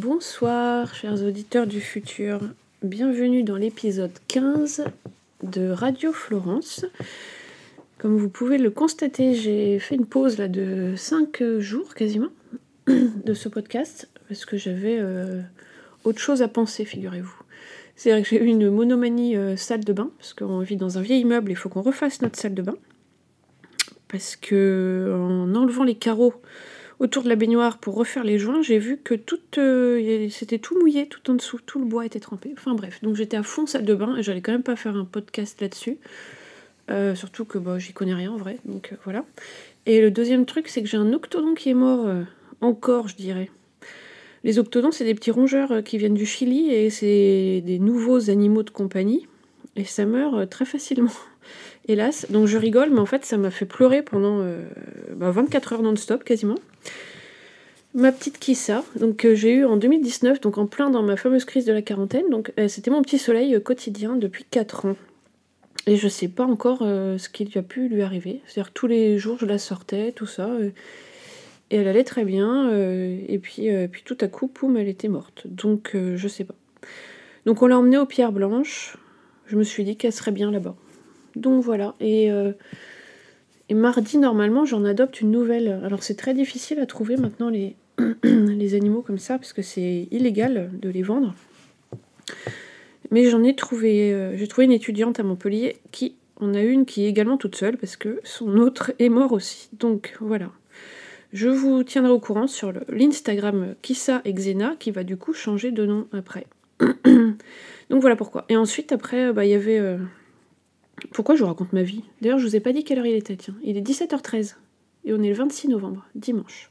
Bonsoir, chers auditeurs du futur. Bienvenue dans l'épisode 15 de Radio Florence. Comme vous pouvez le constater, j'ai fait une pause là de 5 jours quasiment de ce podcast parce que j'avais euh, autre chose à penser, figurez-vous. C'est vrai que j'ai eu une monomanie euh, salle de bain parce qu'on vit dans un vieil immeuble, il faut qu'on refasse notre salle de bain. Parce que en enlevant les carreaux autour de la baignoire pour refaire les joints, j'ai vu que tout, euh, c'était tout mouillé tout en dessous, tout le bois était trempé. Enfin bref, donc j'étais à fond salle de bain et j'allais quand même pas faire un podcast là-dessus. Euh, surtout que bah, j'y connais rien en vrai, donc euh, voilà. Et le deuxième truc, c'est que j'ai un octodon qui est mort, encore je dirais. Les octodons, c'est des petits rongeurs qui viennent du Chili et c'est des nouveaux animaux de compagnie. Et ça meurt très facilement, hélas. Donc je rigole, mais en fait, ça m'a fait pleurer pendant 24 bah, heures non-stop quasiment. Ma petite Kissa, donc j'ai eu en 2019, donc en plein dans ma fameuse crise de la quarantaine. Donc euh, c'était mon petit soleil euh, quotidien depuis 4 ans. Et je sais pas encore euh, ce qui a pu lui arriver. C'est-à-dire tous les jours je la sortais, tout ça. et elle allait très bien. et puis, puis tout à coup, poum, elle était morte. Donc je sais pas. Donc on l'a emmenée aux pierres blanches. Je me suis dit qu'elle serait bien là-bas. Donc voilà. Et et mardi, normalement, j'en adopte une nouvelle. Alors c'est très difficile à trouver maintenant les, animaux comme ça, parce que c'est illégal de les vendre. Mais j'en ai trouvé, euh, j'ai trouvé une étudiante à Montpellier qui en a une qui est également toute seule, parce que son autre est mort aussi. Donc voilà. Je vous tiendrai au courant sur l'Instagram Kissa Xena, qui va du coup changer de nom après. Donc voilà pourquoi. Et ensuite, après, bah, il y avait... Euh, pourquoi je vous raconte ma vie D'ailleurs, je vous ai pas dit quelle heure il était, tiens. Il est 17h13. Et on est le 26 novembre, dimanche.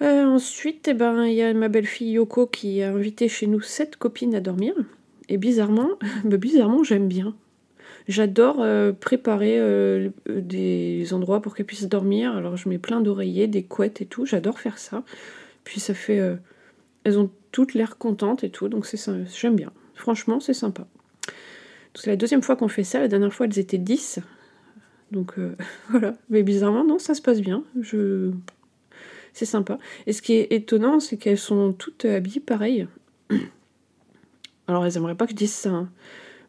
Euh, ensuite, eh ben, il y a ma belle-fille Yoko qui a invité chez nous sept copines à dormir. Et bizarrement, bah, bizarrement, j'aime bien. J'adore euh, préparer euh, des endroits pour qu'elles puissent dormir. Alors je mets plein d'oreillers, des couettes et tout. J'adore faire ça. Puis ça fait... elles ont toutes l'air contentes et tout. Donc c'est j'aime bien. Franchement, c'est sympa. C'est la deuxième fois qu'on fait ça. La dernière fois, elles étaient 10. Donc euh, voilà. Mais bizarrement, non, ça se passe bien. C'est sympa. Et ce qui est étonnant, c'est qu'elles sont toutes habillées pareil. Alors, elles aimeraient pas que je dise ça. Hein.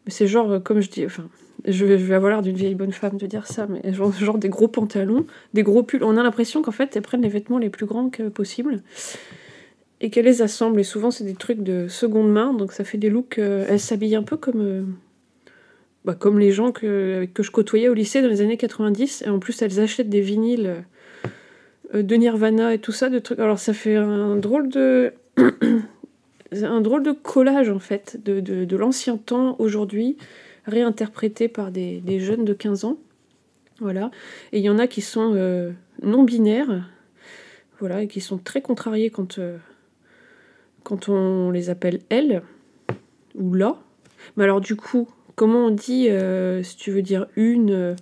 Mais c'est genre, euh, comme je dis, enfin, je vais, je vais avoir l'air d'une vieille bonne femme de dire ça, mais genre, genre des gros pantalons, des gros pulls. On a l'impression qu'en fait, elles prennent les vêtements les plus grands que possible et qu'elles les assemblent. Et souvent, c'est des trucs de seconde main, donc ça fait des looks. Euh, elles s'habillent un peu comme bah, comme les gens que, que je côtoyais au lycée dans les années 90. Et en plus, elles achètent des vinyles euh, de Nirvana et tout ça, de trucs. Alors, ça fait un drôle de. un drôle de collage, en fait, de, de, l'ancien temps aujourd'hui, réinterprété par des, des, jeunes de 15 ans. Voilà. Et il y en a qui sont euh, non-binaires, voilà, et qui sont très contrariés quand, euh, quand on les appelle elles ou là. Mais alors, du coup, Comment on dit, euh, si tu veux dire une euh,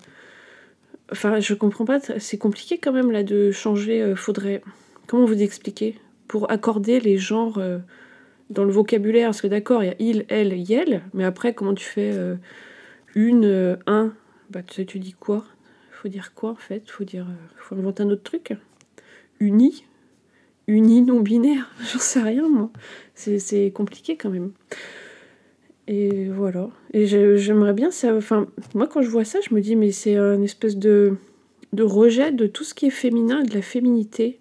Enfin, je comprends pas, c'est compliqué quand même là de changer. Euh, faudrait. Comment vous expliquer Pour accorder les genres dans le vocabulaire, parce que d'accord, il y a il, elle, yel, mais après, comment tu fais une, un? Bah, tu sais, tu dis quoi? Faut dire quoi en fait? Faut dire. faut inventer un autre truc? Uni? Uni non-binaire J'en sais rien moi. C'est compliqué quand même. Et voilà. Et j'aimerais bien ça. Enfin, moi, quand je vois ça, je me dis, mais c'est un espèce de, de rejet de tout ce qui est féminin et de la féminité.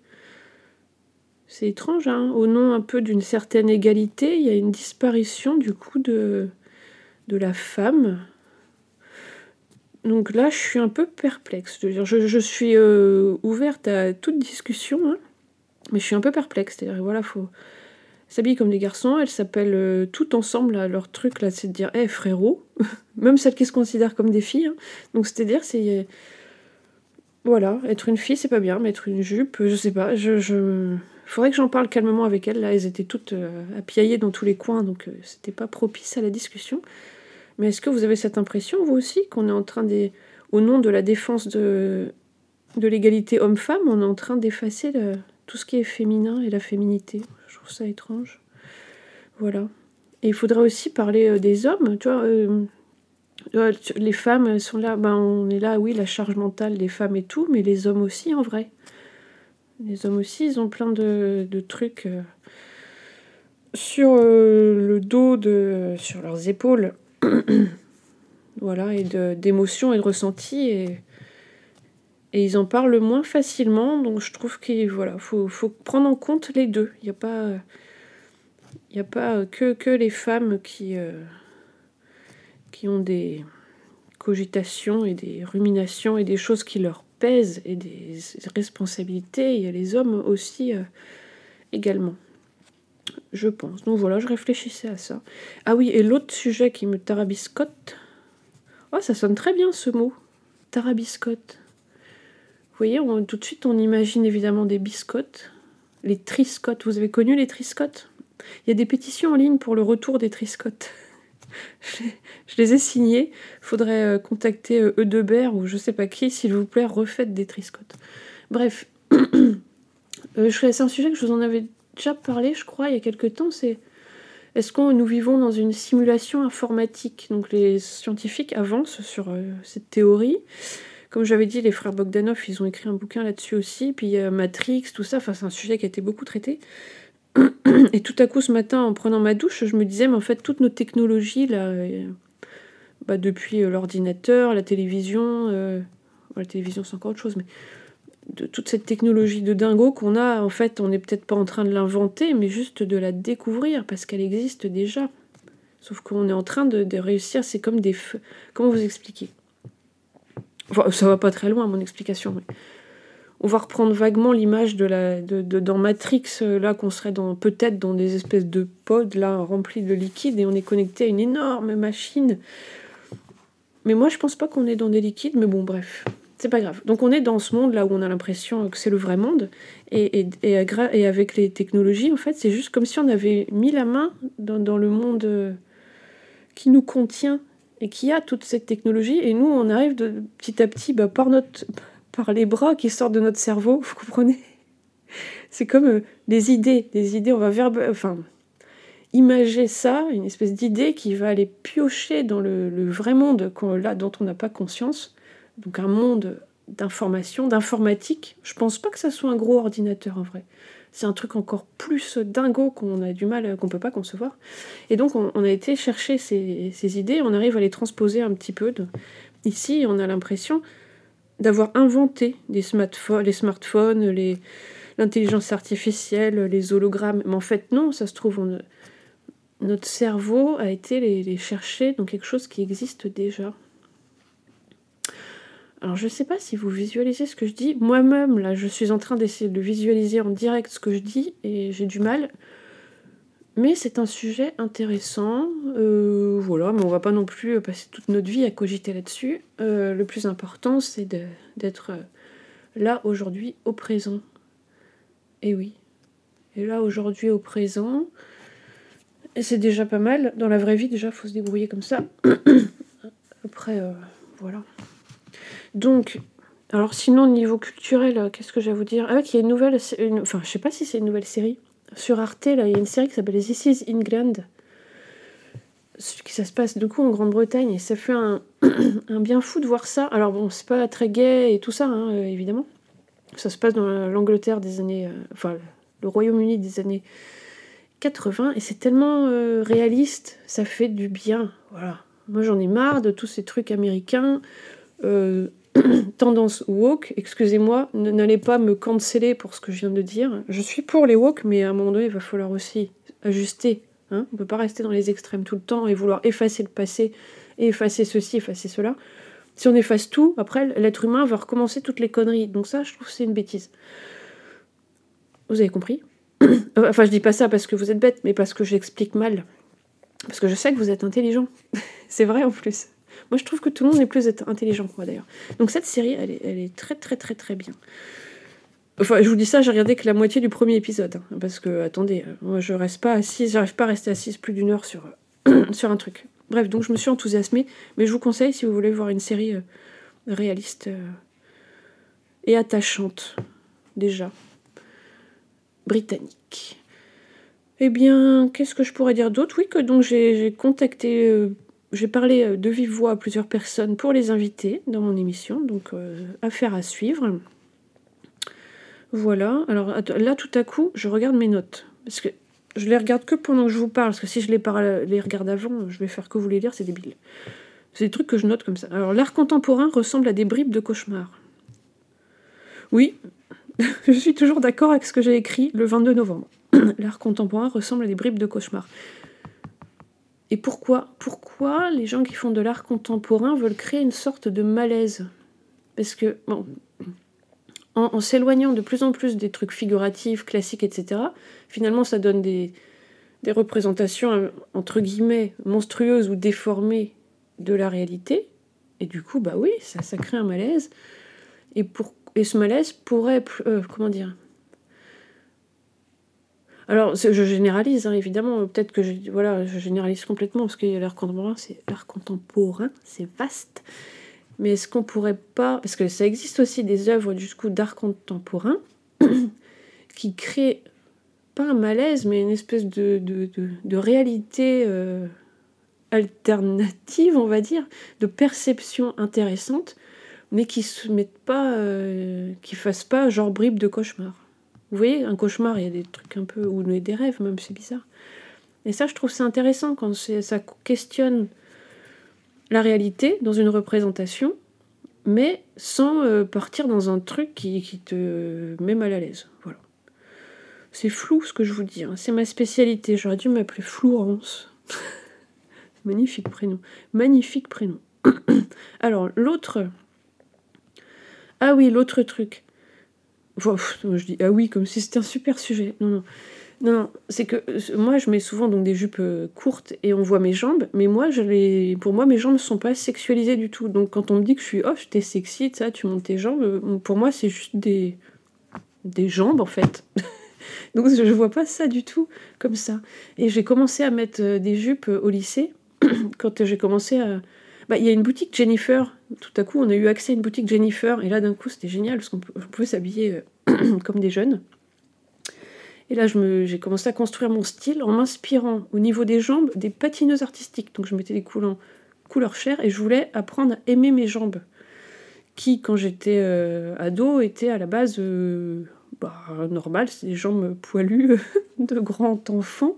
C'est étrange, hein Au nom un peu d'une certaine égalité, il y a une disparition du coup de, de la femme. Donc là, je suis un peu perplexe. Je suis euh, ouverte à toute discussion, hein, mais je suis un peu perplexe. C'est-à-dire, voilà, faut s'habillent comme des garçons, elles s'appellent euh, tout ensemble, leur truc là, c'est de dire, hé frérot, même celles qui se considèrent comme des filles. Hein. Donc c'est-à-dire, c'est. Voilà, être une fille, c'est pas bien, mettre une jupe, je sais pas, je. je... Faudrait que j'en parle calmement avec elles, là, elles étaient toutes euh, appiaillées dans tous les coins, donc euh, c'était pas propice à la discussion. Mais est-ce que vous avez cette impression, vous aussi, qu'on est en train de. Au nom de la défense de, de l'égalité homme-femme, on est en train d'effacer tout ce qui est féminin et la féminité? Trouve ça étrange. Voilà. Et il faudrait aussi parler euh, des hommes, tu vois. Euh, les femmes sont là, ben on est là, oui, la charge mentale des femmes et tout, mais les hommes aussi en vrai. Les hommes aussi, ils ont plein de, de trucs. Euh, sur le dos, de, sur leurs épaules, voilà, et d'émotions et de ressentis. Et, et ils en parlent moins facilement, donc je trouve qu'il voilà, faut, prendre en compte les deux. Il n'y a pas, il a pas que, que les femmes qui, euh, qui ont des cogitations et des ruminations et des choses qui leur pèsent et des responsabilités. Il y a les hommes aussi euh, également. Je pense. Donc voilà, je réfléchissais à ça. Ah oui, et l'autre sujet qui me tarabiscote. Oh, ça sonne très bien ce mot. Tarabiscote. Vous voyez, tout de suite, on imagine évidemment des biscottes. Les triscottes. Vous avez connu les triscottes? Il y a des pétitions en ligne pour le retour des triscottes. je les ai signés. Faudrait euh, contacter euh, Eudebert ou je sais pas qui, s'il vous plaît, refaites des triscottes. Bref, euh, c'est un sujet que je vous en avais déjà parlé, je crois, il y a quelques temps. C'est est-ce que nous vivons dans une simulation informatique? Donc les scientifiques avancent sur cette théorie. Comme j'avais dit, les frères Bogdanov, ils ont écrit un bouquin là-dessus aussi. Puis Matrix, tout ça. C'est un sujet qui a été beaucoup traité. Et tout à coup, ce matin, en prenant ma douche, je me disais, mais en fait, toutes nos technologies, là, euh, bah, depuis euh, l'ordinateur, la télévision, euh, la télévision c'est encore autre chose, mais de toute cette technologie de dingo qu'on a, en fait, on n'est peut-être pas en train de l'inventer, mais juste de la découvrir, parce qu'elle existe déjà. Sauf qu'on est en train de, de réussir, c'est comme des... Feux. Comment vous expliquer? Enfin, ça va pas très loin, mon explication. On va reprendre vaguement l'image de la de, dans Matrix, euh, là qu'on serait dans peut-être dans des espèces de pods là remplis de liquide et on est connecté à une énorme machine. Mais moi je pense pas qu'on est dans des liquides, mais bon bref, c'est pas grave. Donc on est dans ce monde là où on a l'impression que c'est le vrai monde et, et, et, et, avec les technologies en fait c'est juste comme si on avait mis la main dans, dans le monde euh, qui nous contient et qui a toute cette technologie. Et nous, on arrive de, petit à petit, bah, par, notre, par les bras qui sortent de notre cerveau, vous comprenez? C'est comme euh, des idées. Des idées, on va verbe... enfin, imager ça, une espèce d'idée qui va aller piocher dans le, vrai monde là, dont on n'a pas conscience. Donc un monde d'information, d'informatique. Je pense pas que ça soit un gros ordinateur en vrai c'est un truc encore plus dingo qu'on a du mal, qu'on peut pas concevoir. Et donc on, a été chercher ces, idées, on arrive à les transposer un petit peu. Ici, on a l'impression d'avoir inventé les smartphones, l'intelligence artificielle, les hologrammes. Mais en fait, non, ça se trouve, notre cerveau a été les chercher dans quelque chose qui existe déjà. Alors je sais pas si vous visualisez ce que je dis. Moi-même, là, je suis en train d'essayer de visualiser en direct ce que je dis et j'ai du mal. Mais c'est un sujet intéressant. Euh, voilà, mais on va pas non plus passer toute notre vie à cogiter là-dessus. Euh, le plus important, c'est d'être euh, là aujourd'hui, au présent. Et oui. Et là aujourd'hui, au présent. Et c'est déjà pas mal. Dans la vraie vie, déjà, faut se débrouiller comme ça. Après, voilà. Donc, alors sinon, niveau culturel, euh, qu'est-ce que j'ai à vous dire? Ah, il y a une nouvelle, enfin, je sais pas si c'est une nouvelle série. Sur Arte, là, il y a une série qui s'appelle This is England. Ça se passe du coup en Grande-Bretagne et ça fait un, bien fou de voir ça. Alors bon, c'est pas très gay et tout ça, hein, euh, évidemment. Ça se passe dans l'Angleterre des années. Euh, enfin, le Royaume-Uni des années 80 et c'est tellement réaliste, ça fait du bien. Voilà. Moi j'en ai marre de tous ces trucs américains. tendance woke, excusez-moi, n'allez pas me canceller pour ce que je viens de dire. Je suis pour les woke, mais à un moment donné, il va falloir aussi ajuster. Hein On ne peut pas rester dans les extrêmes tout le temps et vouloir effacer le passé, et effacer ceci, effacer cela. Si on efface tout, après, l'être humain va recommencer toutes les conneries. Donc ça, je trouve c'est une bêtise. Vous avez compris? Enfin, je dis pas ça parce que vous êtes bête, mais parce que j'explique mal. Parce que je sais que vous êtes intelligent. c'est vrai en plus. Moi, je trouve que tout le monde est plus intelligent que moi, d'ailleurs. Donc, cette série, elle est, elle est, très, très, très, très bien. Enfin, je vous dis ça, j'ai regardé que la moitié du premier épisode. Hein, parce que, attendez, euh, moi, je reste pas assise, j'arrive pas à rester assise plus d'une heure sur, sur un truc. Bref, donc, je me suis enthousiasmée. Mais je vous conseille, si vous voulez voir une série euh, réaliste euh, et attachante, déjà, britannique. Eh bien, qu'est-ce que je pourrais dire d'autre? Oui, que donc j'ai contacté j'ai parlé euh, de vive voix à plusieurs personnes pour les inviter dans mon émission, donc euh, affaire à suivre. Voilà, alors là tout à coup, je regarde mes notes. Parce que Je les regarde que pendant que je vous parle, parce que si je les, regarde avant, je vais faire que vous les lire, c'est débile. C'est des trucs que je note comme ça. Alors, l'art contemporain ressemble à des bribes de cauchemar. Oui, je suis toujours d'accord avec ce que j'ai écrit le 22 novembre. l'art contemporain ressemble à des bribes de cauchemar. Et pourquoi Pourquoi les gens qui font de l'art contemporain veulent créer une sorte de malaise? Parce que, bon, en, s'éloignant de plus en plus des trucs figuratifs, classiques, etc., finalement ça donne des, représentations, entre guillemets, monstrueuses ou déformées de la réalité. Et du coup, bah oui, ça, crée un malaise. Et ce malaise pourrait, euh, comment dire, alors, je généralise, hein, évidemment. Peut-être que je, voilà, je généralise complètement parce que l'art contemporain, c'est l'art contemporain, c'est vaste. Mais est-ce qu'on pourrait pas, parce que ça existe aussi des œuvres du coup d'art contemporain qui créent pas un malaise, mais une espèce de, réalité euh, alternative, on va dire, de perception intéressante, mais qui se mettent pas, euh, qui fassent pas genre bribe de cauchemar. Vous voyez, un cauchemar, il y a des trucs un peu, ou des rêves même, c'est bizarre. Et ça, je trouve c'est intéressant quand ça questionne la réalité dans une représentation, mais sans euh, partir dans un truc qui, te met mal à l'aise. Voilà. C'est flou ce que je vous dis, hein. c'est ma spécialité. J'aurais dû m'appeler Florence. Magnifique prénom. Magnifique prénom. Alors, l'autre. Ah oui, l'autre truc je dis ah oui, comme si c'était un super sujet. Non, non. Non, c'est que euh, moi je mets souvent donc des jupes euh, courtes et on voit mes jambes, mais moi je les, pour moi mes jambes sont pas sexualisées du tout. Donc quand on me dit que je suis oh t'es sexy, ça, tu montes tes jambes, euh, pour moi c'est juste des des jambes en fait. donc je vois pas ça du tout comme ça. Et j'ai commencé à mettre des jupes au lycée quand j'ai commencé à bah, il y a une boutique Jennifer. Tout à coup, on a eu accès à une boutique Jennifer. Et là, d'un coup, c'était génial parce qu'on pouvait s'habiller euh, comme des jeunes. Et là, j'ai commencé à construire mon style en m'inspirant au niveau des jambes des patineuses artistiques. Donc, je mettais des couleurs, couleurs chères et je voulais apprendre à aimer mes jambes. Qui, quand j'étais euh, ado, étaient à la base euh, bah, normales. C'est des jambes poilues de grand enfant.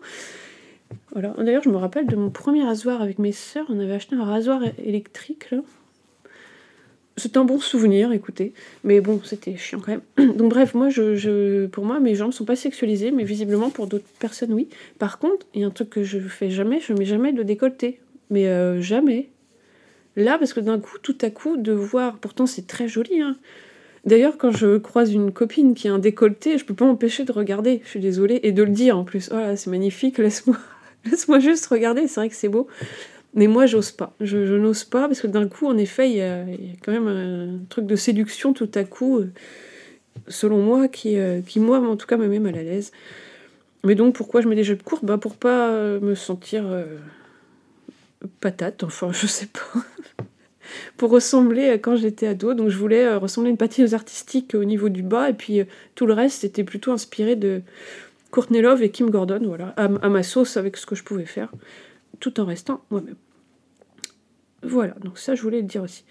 Voilà. D'ailleurs, je me rappelle de mon premier rasoir avec mes sœurs. On avait acheté un rasoir électrique. Là. C'est un bon souvenir, écoutez. Mais bon, c'était chiant quand même. Donc bref, moi, pour moi, mes jambes sont pas sexualisées, mais visiblement pour d'autres personnes, oui. Par contre, il y a un truc que je fais jamais, je mets jamais de décolleté. Mais euh, jamais. Là, parce que d'un coup, tout à coup, de voir, pourtant c'est très joli, hein. D'ailleurs, quand je croise une copine qui a un décolleté, je peux pas m'empêcher de regarder, je suis désolée, et de le dire en plus. Oh c'est magnifique, laisse-moi Laisse-moi juste regarder, c'est vrai que c'est beau. Mais moi, j'ose pas. Je, n'ose pas parce que d'un coup, en effet, il y, a, quand même un truc de séduction tout à coup, euh, selon moi, qui, euh, qui moi, en tout cas, me met mal à l'aise. Mais donc, pourquoi je mets des jupes courtes bah, Pour pas euh, me sentir patate, enfin, je sais pas. pour ressembler à quand j'étais ado. Donc, je voulais ressembler à une patineuse artistique au niveau du bas. Et puis, tout le reste, c'était plutôt inspiré de, Courtney Love et Kim Gordon, voilà, à, ma sauce avec ce que je pouvais faire, tout en restant moi-même. Voilà, donc ça je voulais le dire aussi.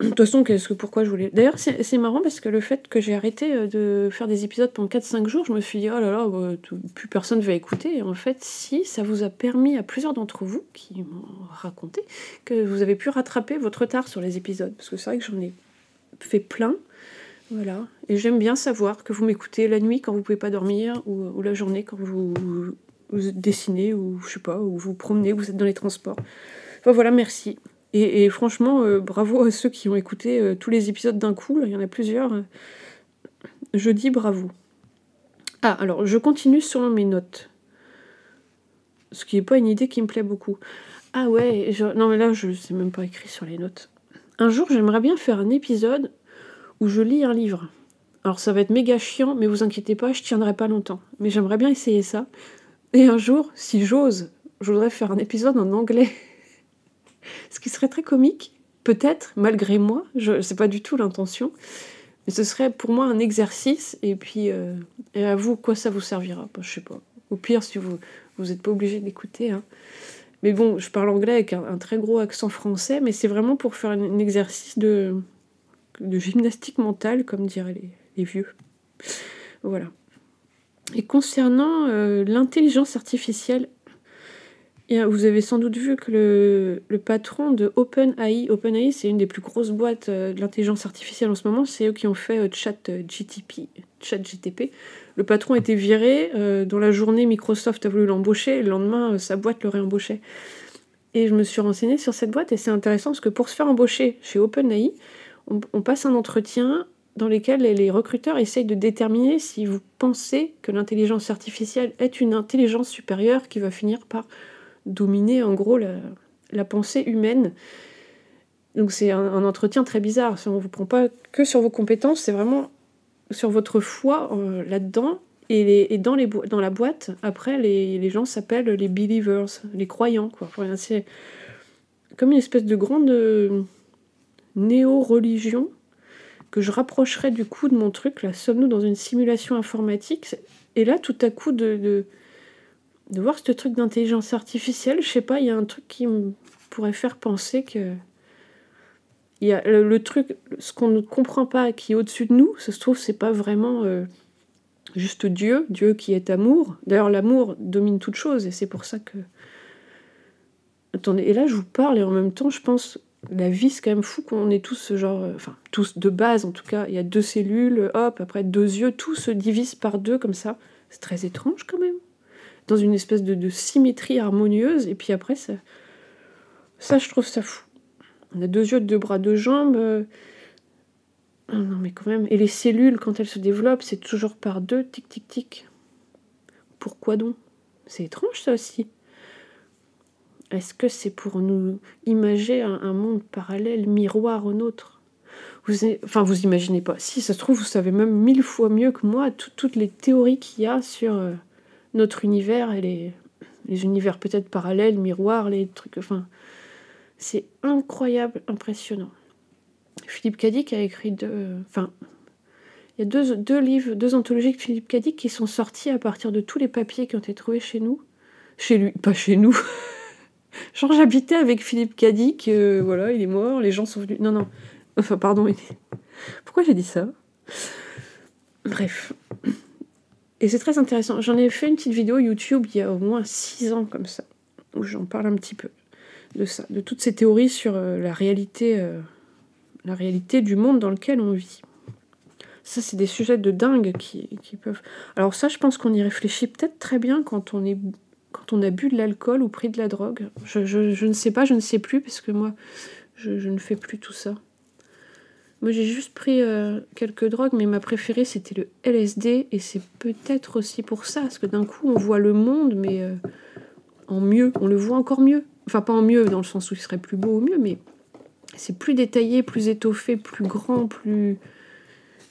De toute façon, qu'est-ce que pourquoi je voulais. D'ailleurs, c'est marrant parce que le fait que j'ai arrêté euh, de faire des épisodes pendant 4-5 jours, je me suis dit, oh là là, bah, plus personne ne va écouter. Et en fait, si, ça vous a permis à plusieurs d'entre vous qui m'ont raconté que vous avez pu rattraper votre retard sur les épisodes. Parce que c'est vrai que j'en ai fait plein. Voilà. Et j'aime bien savoir que vous m'écoutez la nuit quand vous pouvez pas dormir ou, la journée quand vous, dessinez ou je sais pas, ou vous promenez, vous êtes dans les transports. Enfin voilà, merci. Et, franchement, euh, bravo à ceux qui ont écouté euh, tous les épisodes d'un coup. il y en a plusieurs. Je dis bravo. Ah, alors je continue selon mes notes. Ce qui n'est pas une idée qui me plaît beaucoup. Ah ouais, non mais là je sais même pas écrit sur les notes. Un jour j'aimerais bien faire un épisode où je lis un livre. Alors ça va être méga chiant, mais vous inquiétez pas, je tiendrai pas longtemps. Mais j'aimerais bien essayer ça. Et un jour, si j'ose, je voudrais faire un épisode en anglais. Ce qui serait très comique, peut-être, malgré moi, je sais pas du tout l'intention. Mais ce serait pour moi un exercice, et puis euh, à vous, quoi ça vous servira? Je sais pas. Au pire, si vous vous n'êtes pas obligé d'écouter. Hein. Mais bon, je parle anglais avec un, très gros accent français, mais c'est vraiment pour faire un exercice de, de gymnastique mentale, comme diraient les, vieux. Voilà. Et concernant l'intelligence artificielle, vous avez sans doute vu que le, patron de OpenAI, OpenAI c'est une des plus grosses boîtes de l'intelligence artificielle en ce moment, c'est eux qui ont fait ChatGTP, ChatGTP. Le patron été viré, dans la journée Microsoft a voulu l'embaucher, le lendemain sa boîte le réembauchait. Et je me suis renseignée sur cette boîte et c'est intéressant parce que pour se faire embaucher chez OpenAI, on, passe un entretien dans lequel les recruteurs essayent de déterminer si vous pensez que l'intelligence artificielle est une intelligence supérieure qui va finir par dominer en gros la, pensée humaine. Donc c'est un, entretien très bizarre. On ne vous prend pas que sur vos compétences, c'est vraiment sur votre foi euh, là-dedans et, dans, les dans la boîte, après, les, gens s'appellent les believers, les croyants. C'est comme une espèce de grande euh, néo-religion que je rapprocherais du coup de mon truc. Là, sommes-nous dans une simulation informatique? Et là, tout à coup, de, de, voir ce truc d'intelligence artificielle, je sais pas, il y a un truc qui me pourrait faire penser que. Il y a le, truc, ce qu'on ne comprend pas qui est au-dessus de nous, ça se trouve, c'est pas vraiment. Euh, juste Dieu, Dieu qui est amour. D'ailleurs, l'amour domine toute chose, et c'est pour ça que. Attendez, et là, je vous parle, et en même temps, je pense, la vie, c'est quand même fou qu'on est tous ce genre. Euh, enfin, tous de base, en tout cas. Il y a deux cellules, hop, après deux yeux, tout se divise par deux, comme ça. C'est très étrange, quand même. Dans une espèce de, symétrie harmonieuse, et puis après, ça. Ça, je trouve ça fou. On a deux yeux, deux bras, deux jambes. Euh, ah non, mais quand même. Et les cellules, quand elles se développent, c'est toujours par deux, tic, tic, tic. Pourquoi donc? C'est étrange, ça aussi. Est-ce que c'est pour nous imager un, monde parallèle, miroir au nôtre? Vous, Enfin, vous imaginez pas. Si, ça se trouve, vous savez même mille fois mieux que moi toutes les théories qu'il y a sur euh, notre univers et les, univers peut-être parallèles, miroirs, les trucs. Enfin, c'est incroyable, impressionnant. Philippe Cadic a écrit deux, deux, livres, deux anthologies de Philippe Cadic qui sont sortis à partir de tous les papiers qui ont été trouvés chez nous. Chez lui, pas chez nous. Genre, j'habitais avec Philippe Cadic, euh, voilà, il est mort, les gens sont venus. Non, non. Enfin, pardon. Pourquoi j'ai dit ça? Bref. Et c'est très intéressant. J'en ai fait une petite vidéo YouTube il y a au moins six ans, comme ça, où j'en parle un petit peu de ça, de toutes ces théories sur euh. Euh, la réalité du monde dans lequel on vit. Ça, c'est des sujets de dingue qui, peuvent. Alors, ça, je pense qu'on y réfléchit peut-être très bien quand on, est, quand on a bu de l'alcool ou pris de la drogue. Je, ne sais pas, je ne sais plus, parce que moi, je, ne fais plus tout ça. Moi, j'ai juste pris euh, quelques drogues, mais ma préférée, c'était le LSD, et c'est peut-être aussi pour ça, parce que d'un coup, on voit le monde, mais euh, en mieux, on le voit encore mieux. Enfin, pas en mieux, dans le sens où il serait plus beau ou mieux, mais c'est plus détaillé, plus étoffé, plus grand, plus,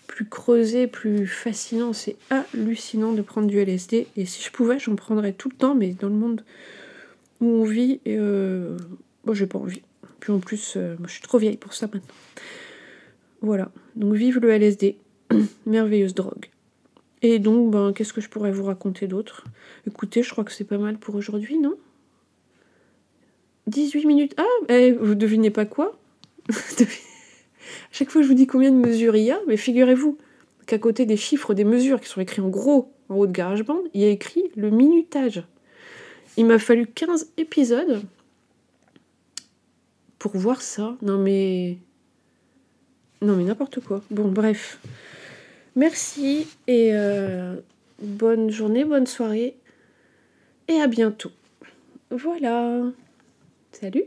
plus creusé, plus fascinant. C'est hallucinant de prendre du LSD. Et si je pouvais, j'en prendrais tout le temps, mais dans le monde où on vit, euh, moi j'ai pas envie. Puis en plus, euh, je suis trop vieille pour ça maintenant. Voilà. Donc vive le LSD. Merveilleuse drogue. Et donc, ben, qu'est-ce que je pourrais vous raconter d'autre? Écoutez, je crois que c'est pas mal pour aujourd'hui, non? 18 minutes. Ah, eh, vous devinez pas quoi? chaque fois je vous dis combien de mesures il y a, mais figurez-vous qu'à côté des chiffres des mesures qui sont écrits en gros en haut de GarageBand, il y a écrit le minutage. Il m'a fallu 15 épisodes pour voir ça. Non mais... Non mais n'importe quoi. Bon bref. Merci et euh, bonne journée, bonne soirée et à bientôt. Voilà. Salut